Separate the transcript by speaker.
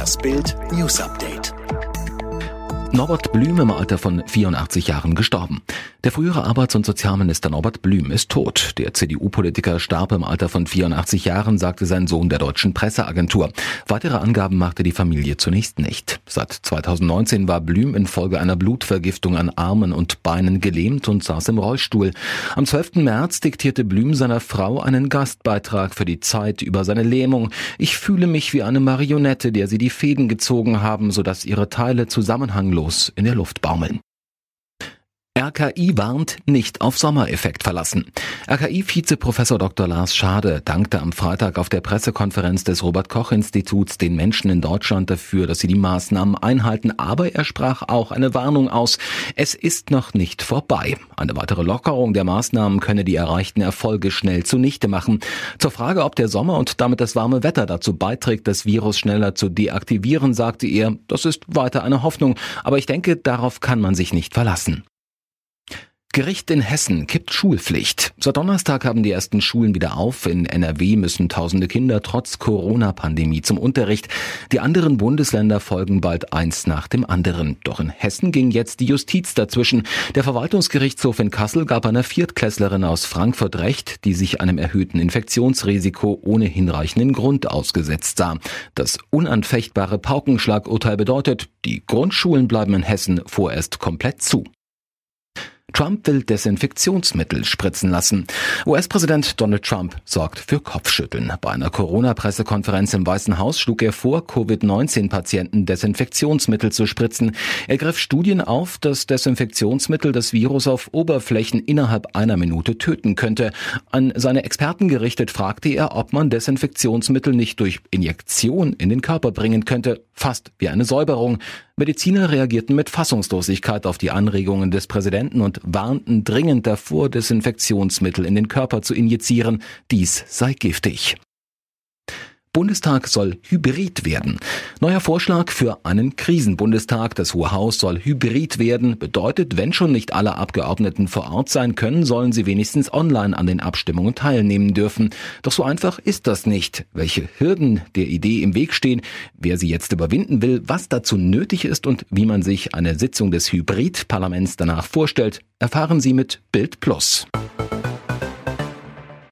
Speaker 1: Das Bild News Update.
Speaker 2: Norbert Blüm im Alter von 84 Jahren gestorben. Der frühere Arbeits- und Sozialminister Norbert Blüm ist tot. Der CDU-Politiker starb im Alter von 84 Jahren, sagte sein Sohn der deutschen Presseagentur. Weitere Angaben machte die Familie zunächst nicht. Seit 2019 war Blüm infolge einer Blutvergiftung an Armen und Beinen gelähmt und saß im Rollstuhl. Am 12. März diktierte Blüm seiner Frau einen Gastbeitrag für die Zeit über seine Lähmung. Ich fühle mich wie eine Marionette, der sie die Fäden gezogen haben, sodass ihre Teile zusammenhanglos in der Luft baumeln. RKI warnt, nicht auf Sommereffekt verlassen. RKI-Vizeprofessor Dr. Lars Schade dankte am Freitag auf der Pressekonferenz des Robert-Koch-Instituts den Menschen in Deutschland dafür, dass sie die Maßnahmen einhalten, aber er sprach auch eine Warnung aus. Es ist noch nicht vorbei. Eine weitere Lockerung der Maßnahmen könne die erreichten Erfolge schnell zunichte machen. Zur Frage, ob der Sommer und damit das warme Wetter dazu beiträgt, das Virus schneller zu deaktivieren, sagte er, das ist weiter eine Hoffnung, aber ich denke, darauf kann man sich nicht verlassen. Gericht in Hessen kippt Schulpflicht. Seit Donnerstag haben die ersten Schulen wieder auf. In NRW müssen tausende Kinder trotz Corona-Pandemie zum Unterricht. Die anderen Bundesländer folgen bald eins nach dem anderen. Doch in Hessen ging jetzt die Justiz dazwischen. Der Verwaltungsgerichtshof in Kassel gab einer Viertklässlerin aus Frankfurt Recht, die sich einem erhöhten Infektionsrisiko ohne hinreichenden Grund ausgesetzt sah. Das unanfechtbare Paukenschlagurteil bedeutet, die Grundschulen bleiben in Hessen vorerst komplett zu. Trump will Desinfektionsmittel spritzen lassen. US-Präsident Donald Trump sorgt für Kopfschütteln. Bei einer Corona-Pressekonferenz im Weißen Haus schlug er vor, Covid-19-Patienten Desinfektionsmittel zu spritzen. Er griff Studien auf, dass Desinfektionsmittel das Virus auf Oberflächen innerhalb einer Minute töten könnte. An seine Experten gerichtet fragte er, ob man Desinfektionsmittel nicht durch Injektion in den Körper bringen könnte, fast wie eine Säuberung. Mediziner reagierten mit Fassungslosigkeit auf die Anregungen des Präsidenten und warnten dringend davor, Desinfektionsmittel in den Körper zu injizieren. Dies sei giftig. Bundestag soll hybrid werden. Neuer Vorschlag für einen Krisenbundestag. Das Hohe Haus soll hybrid werden. Bedeutet, wenn schon nicht alle Abgeordneten vor Ort sein können, sollen sie wenigstens online an den Abstimmungen teilnehmen dürfen. Doch so einfach ist das nicht. Welche Hürden der Idee im Weg stehen, wer sie jetzt überwinden will, was dazu nötig ist und wie man sich eine Sitzung des Hybridparlaments danach vorstellt, erfahren Sie mit Bild Plus.